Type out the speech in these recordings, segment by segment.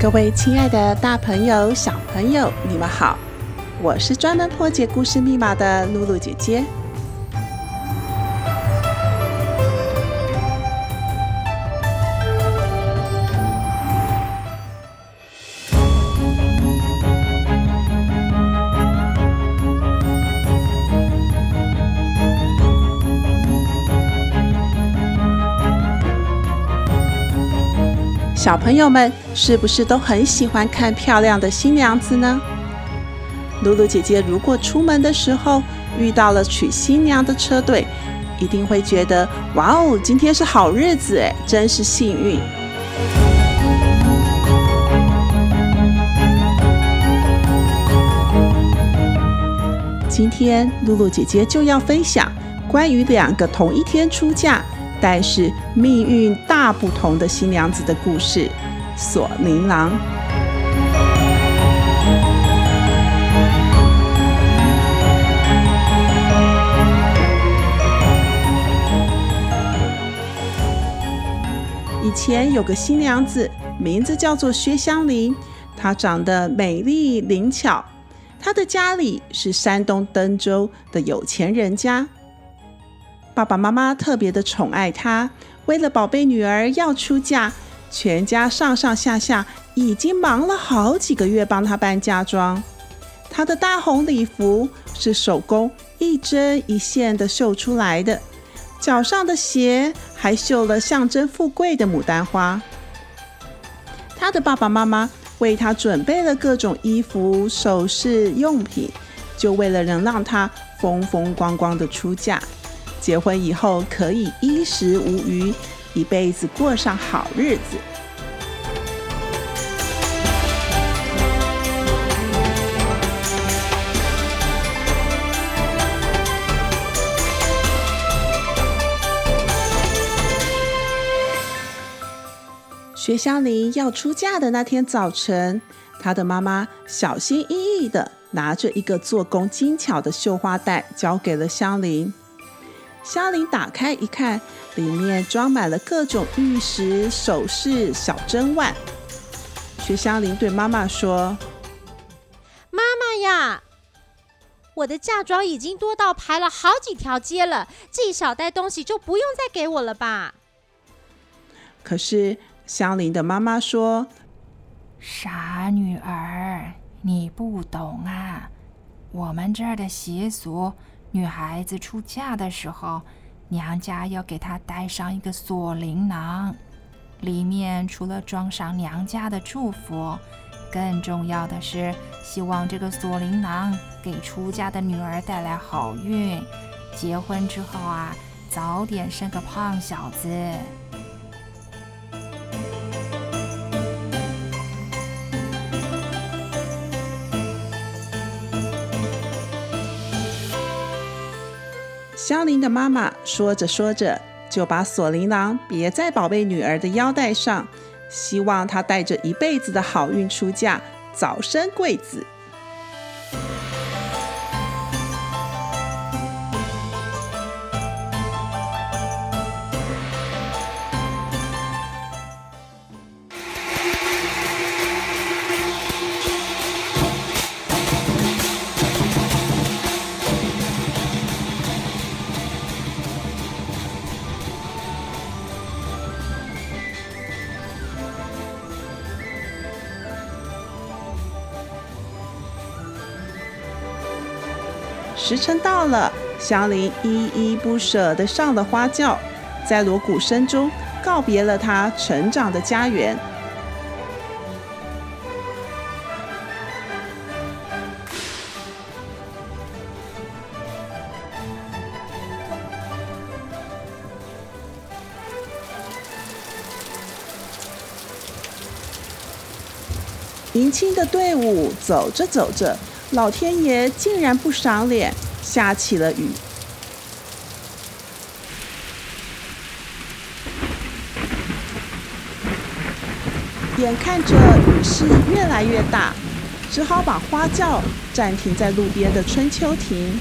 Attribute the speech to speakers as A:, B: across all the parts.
A: 各位亲爱的大朋友、小朋友，你们好！我是专门破解故事密码的露露姐姐。小朋友们是不是都很喜欢看漂亮的新娘子呢？露露姐姐如果出门的时候遇到了娶新娘的车队，一定会觉得哇哦，今天是好日子哎，真是幸运。今天露露姐姐就要分享关于两个同一天出嫁，但是命运大不同的新娘子的故事，锁灵囊。以前有个新娘子，名字叫做薛香菱，她长得美丽灵巧，她的家里是山东登州的有钱人家。爸爸妈妈特别的宠爱她，为了宝贝女儿要出嫁，全家上上下下已经忙了好几个月帮她办嫁妆。她的大红礼服是手工一针一线的绣出来的，脚上的鞋还绣了象征富贵的牡丹花。她的爸爸妈妈为她准备了各种衣服、首饰、用品，就为了能让她风风光光的出嫁。结婚以后可以衣食无虞，一辈子过上好日子。薛香菱要出嫁的那天早晨，她的妈妈小心翼翼地拿着一个做工精巧的绣花袋，交给了香菱。香菱打开一看，里面装满了各种玉石、首饰、小珍玩。薛香菱对妈妈说：“
B: 妈妈呀，我的嫁妆已经多到排了好几条街了，这一小袋东西就不用再给我了吧？”
A: 可是香菱的妈妈说：“
C: 傻女儿，你不懂啊，我们这儿的习俗。”女孩子出嫁的时候，娘家要给她带上一个锁灵囊，里面除了装上娘家的祝福，更重要的是希望这个锁灵囊给出嫁的女儿带来好运，结婚之后啊，早点生个胖小子。
A: 香菱的妈妈说着说着，就把锁麟囊别在宝贝女儿的腰带上，希望她带着一辈子的好运出嫁，早生贵子。时辰到了，祥林依依不舍地上了花轿，在锣鼓声中告别了他成长的家园。迎亲的队伍走着走着，老天爷竟然不赏脸，下起了雨。眼看着雨势越来越大，只好把花轿暂停在路边的春秋亭。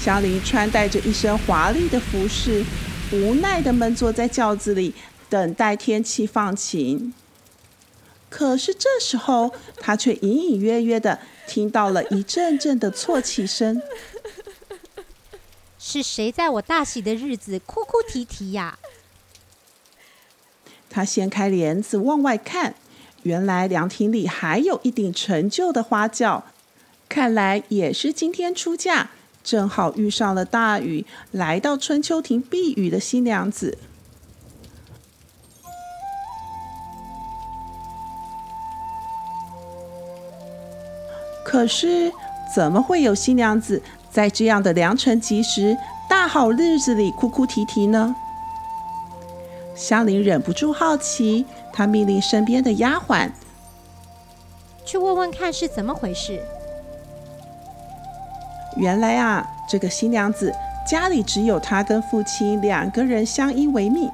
A: 香菱穿戴着一身华丽的服饰，无奈地闷坐在轿子里，等待天气放晴。可是这时候，他却隐隐约约的听到了一阵阵的啜泣声。
B: 是谁在我大喜的日子哭哭啼啼呀？
A: 他掀开帘子往外看，原来凉亭里还有一顶陈旧的花轿，看来也是今天出嫁，正好遇上了大雨，来到春秋亭避雨的新娘子。可是，怎么会有新娘子在这样的良辰吉时、大好日子里哭哭啼啼呢？香菱忍不住好奇，她命令身边的丫鬟
B: 去问问看是怎么回事。
A: 原来啊，这个新娘子家里只有她跟父亲两个人相依为命，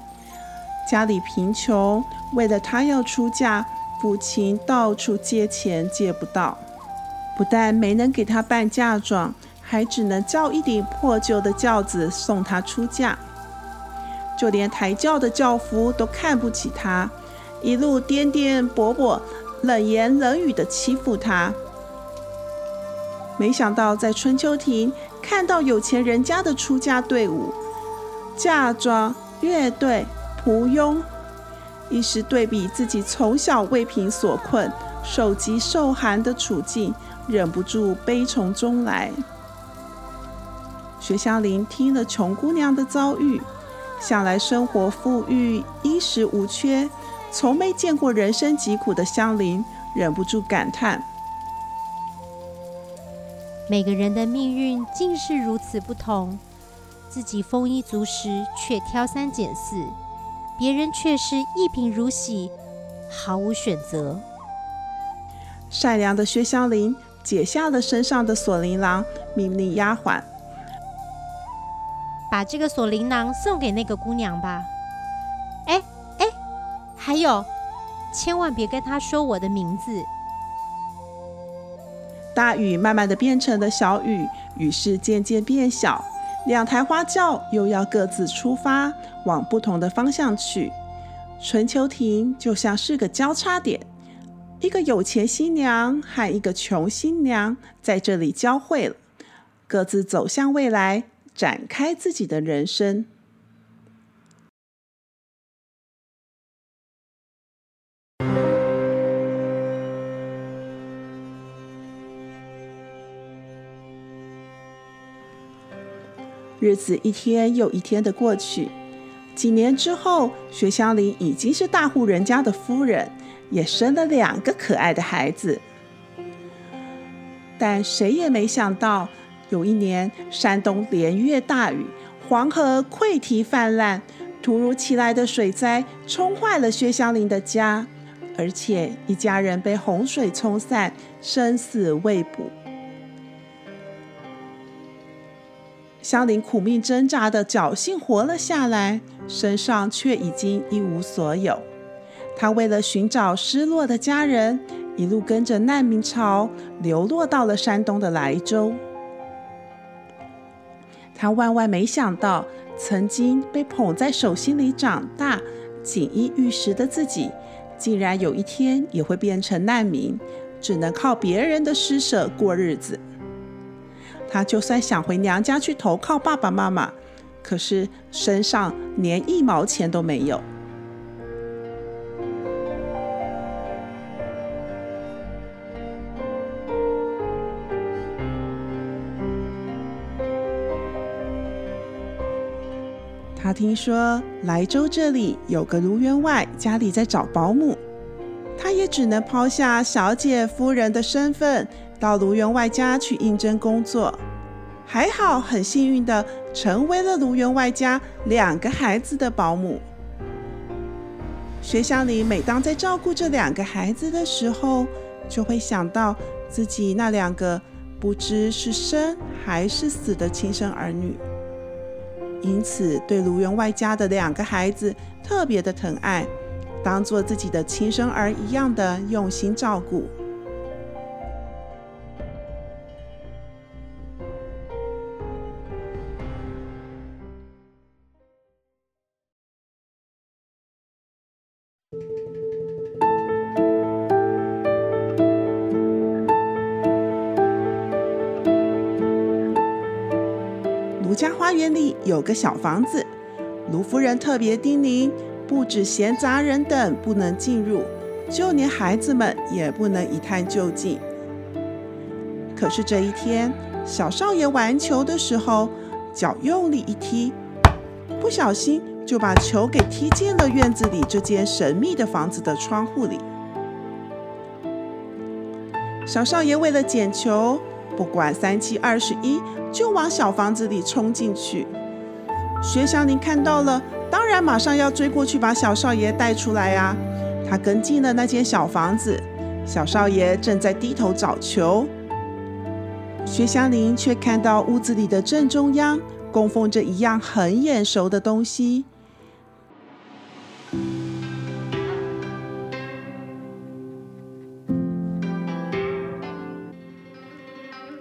A: 家里贫穷，为了她要出嫁，父亲到处借钱借不到，不但没能给她办嫁妆，还只能叫一顶破旧的轿子送她出嫁。就连抬轿的轿夫都看不起他，一路颠颠簸簸、冷言冷语地欺负他。没想到在春秋亭看到有钱人家的出嫁队伍，嫁妆、乐队、仆佣，一时对比自己从小为贫所困、受饥受寒的处境，忍不住悲从中来。薛香菱听了穷姑娘的遭遇。向来生活富裕，衣食无缺，从没见过人生疾苦的香菱，忍不住感叹：
B: 每个人的命运竟是如此不同，自己丰衣足食却挑三拣四，别人却是一贫如洗，毫无选择。
A: 善良的薛香菱解下了身上的锁麟囊，命令丫鬟。
B: 把这个锁麟囊送给那个姑娘吧。哎哎，还有，千万别跟她说我的名字。
A: 大雨慢慢的变成了小雨，雨势渐渐变小，两台花轿又要各自出发，往不同的方向去。春秋亭就像是个交叉点，一个有钱新娘和一个穷新娘在这里交汇了，各自走向未来。展开自己的人生。日子一天又一天的过去，几年之后，薛香菱已经是大户人家的夫人，也生了两个可爱的孩子。但谁也没想到。有一年，山东连月大雨，黄河溃堤泛滥，突如其来的水灾冲坏了薛香菱的家，而且一家人被洪水冲散，生死未卜。香菱苦命挣扎的侥幸活了下来，身上却已经一无所有。她为了寻找失落的家人，一路跟着难民潮流落到了山东的莱州。他万万没想到，曾经被捧在手心里长大、锦衣玉食的自己，竟然有一天也会变成难民，只能靠别人的施舍过日子。他就算想回娘家去投靠爸爸妈妈，可是身上连一毛钱都没有。他听说莱州这里有个卢员外，家里在找保姆，他也只能抛下小姐夫人的身份，到卢员外家去应征工作。还好，很幸运的成为了卢员外家两个孩子的保姆。学校里每当在照顾这两个孩子的时候，就会想到自己那两个不知是生还是死的亲生儿女，因此对卢员外家的两个孩子特别的疼爱，当做自己的亲生儿一样的用心照顾。卢家花园里有个小房子，卢夫人特别叮咛，不止闲杂人等不能进入，就连孩子们也不能一探究竟。可是这一天，小少爷玩球的时候，脚用力一踢，不小心就把球给踢进了院子里这间神秘的房子的窗户里。小少爷为了捡球，不管三七二十一，就往小房子里冲进去。薛湘灵看到了，当然马上要追过去把小少爷带出来啊！他跟进了那间小房子，小少爷正在低头找球。薛湘灵却看到屋子里的正中央供奉着一样很眼熟的东西。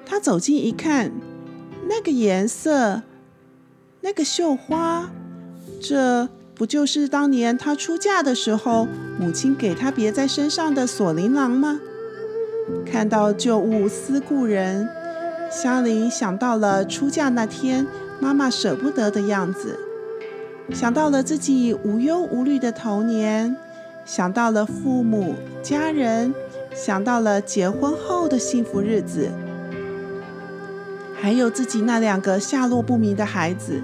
A: 他走近一看，那个颜色，那个绣花，这不就是当年他出嫁的时候母亲给他别在身上的锁麟囊吗？看到旧物思故人，香菱想到了出嫁那天妈妈舍不得的样子，想到了自己无忧无虑的童年，想到了父母家人，想到了结婚后的幸福日子。还有自己那两个下落不明的孩子，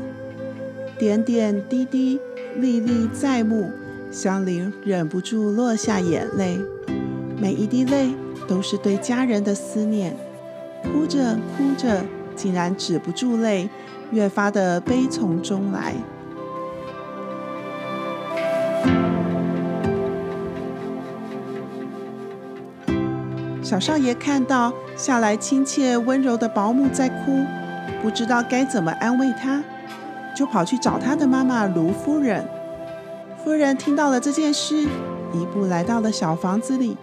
A: 点点滴滴，历历在目，香菱忍不住落下眼泪。每一滴泪都是对家人的思念，哭着哭着，竟然止不住泪，越发的悲从中来。小少爷看到下来亲切温柔的保姆在哭，不知道该怎么安慰她，就跑去找他的妈妈卢夫人。夫人听到了这件事，一步来到了小房子里，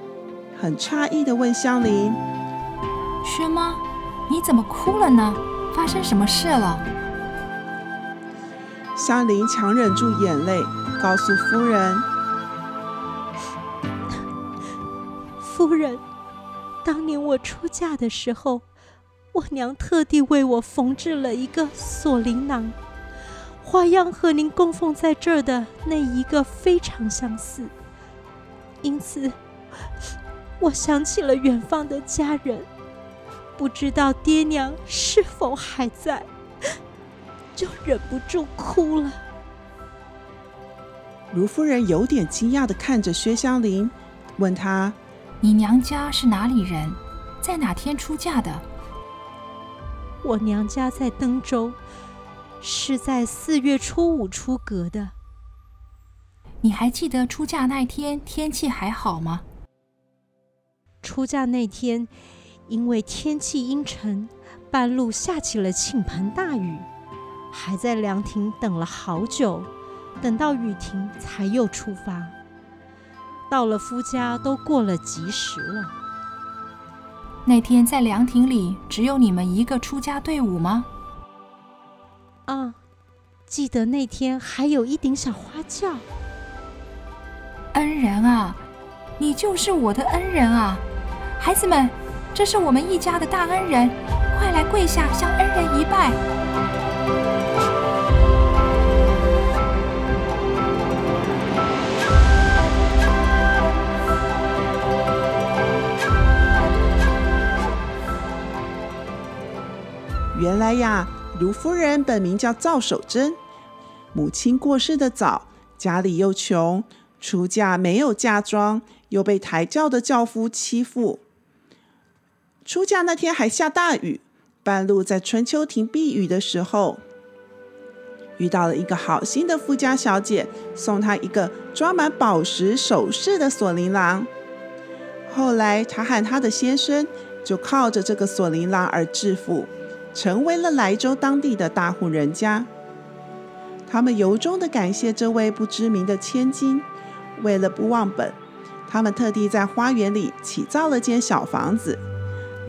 A: 很诧异的问香菱：“
C: 薛妈，你怎么哭了呢？发生什么事了？”
A: 香菱强忍住眼泪，告诉夫人：“
B: 的时候，我娘特地为我缝制了一个锁麟囊，花样和您供奉在这儿的那一个非常相似，因此我想起了远方的家人，不知道爹娘是否还在，就忍不住哭了。
A: 卢夫人有点惊讶的看着薛湘灵，问她。
C: 你娘家是哪里人？在哪天出嫁的？
B: 我娘家在登州，是在四月初五出阁的。
C: 你还记得出嫁那天天气还好吗？
B: 出嫁那天，因为天气阴沉，半路下起了倾盆大雨，还在凉亭等了好久，等到雨停才又出发。到了夫家都过了吉时了。
C: 那天在凉亭里只有你们一个出家队伍吗？
B: 啊，记得那天还有一顶小花轿。
C: 恩人啊，你就是我的恩人啊！孩子们，这是我们一家的大恩人，快来跪下向恩人一拜。
A: 原来呀，卢夫人本名叫赵守贞，母亲过世的早，家里又穷，出嫁没有嫁妆，又被抬轿的轿夫欺负。出嫁那天还下大雨，半路在春秋亭避雨的时候，遇到了一个好心的富家小姐，送她一个装满宝石首饰的锁麟囊。后来，她和她的先生就靠着这个锁麟囊而致富，成为了莱州当地的大户人家。他们由衷的感谢这位不知名的千金，为了不忘本，他们特地在花园里起造了间小房子，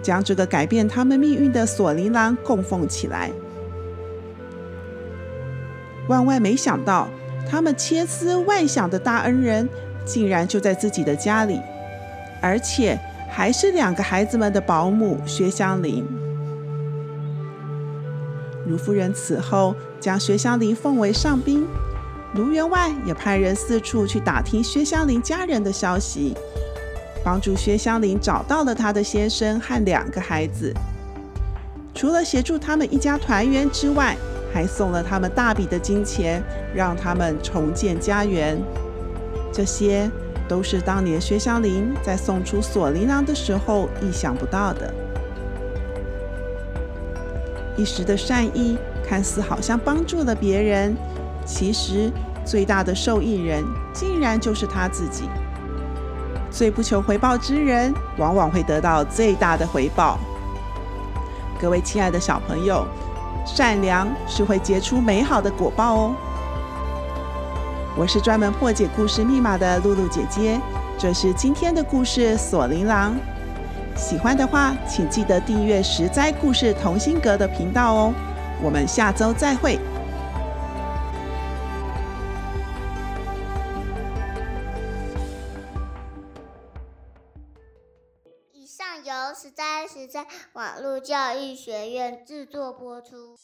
A: 将这个改变他们命运的锁麟囊供奉起来。万万没想到，他们千思万想的大恩人，竟然就在自己的家里，而且还是两个孩子们的保姆薛湘灵。卢夫人此后将薛湘灵奉为上宾，卢员外也派人四处去打听薛湘灵家人的消息，帮助薛湘灵找到了她的先生和两个孩子。除了协助他们一家团圆之外，还送了他们大笔的金钱，让他们重建家园。这些都是当年薛湘灵在送出锁麟囊的时候意想不到的。一时的善意看似好像帮助了别人，其实最大的受益人竟然就是他自己。最不求回报之人，往往会得到最大的回报。各位亲爱的小朋友。善良是会结出美好的果报哦。我是专门破解故事密码的露露姐姐，这是今天的故事《锁麟囊》。喜欢的话，请记得订阅实在故事同心阁的频道哦。我们下周再会。
D: 以上由实在实在网络教育学院制作播出。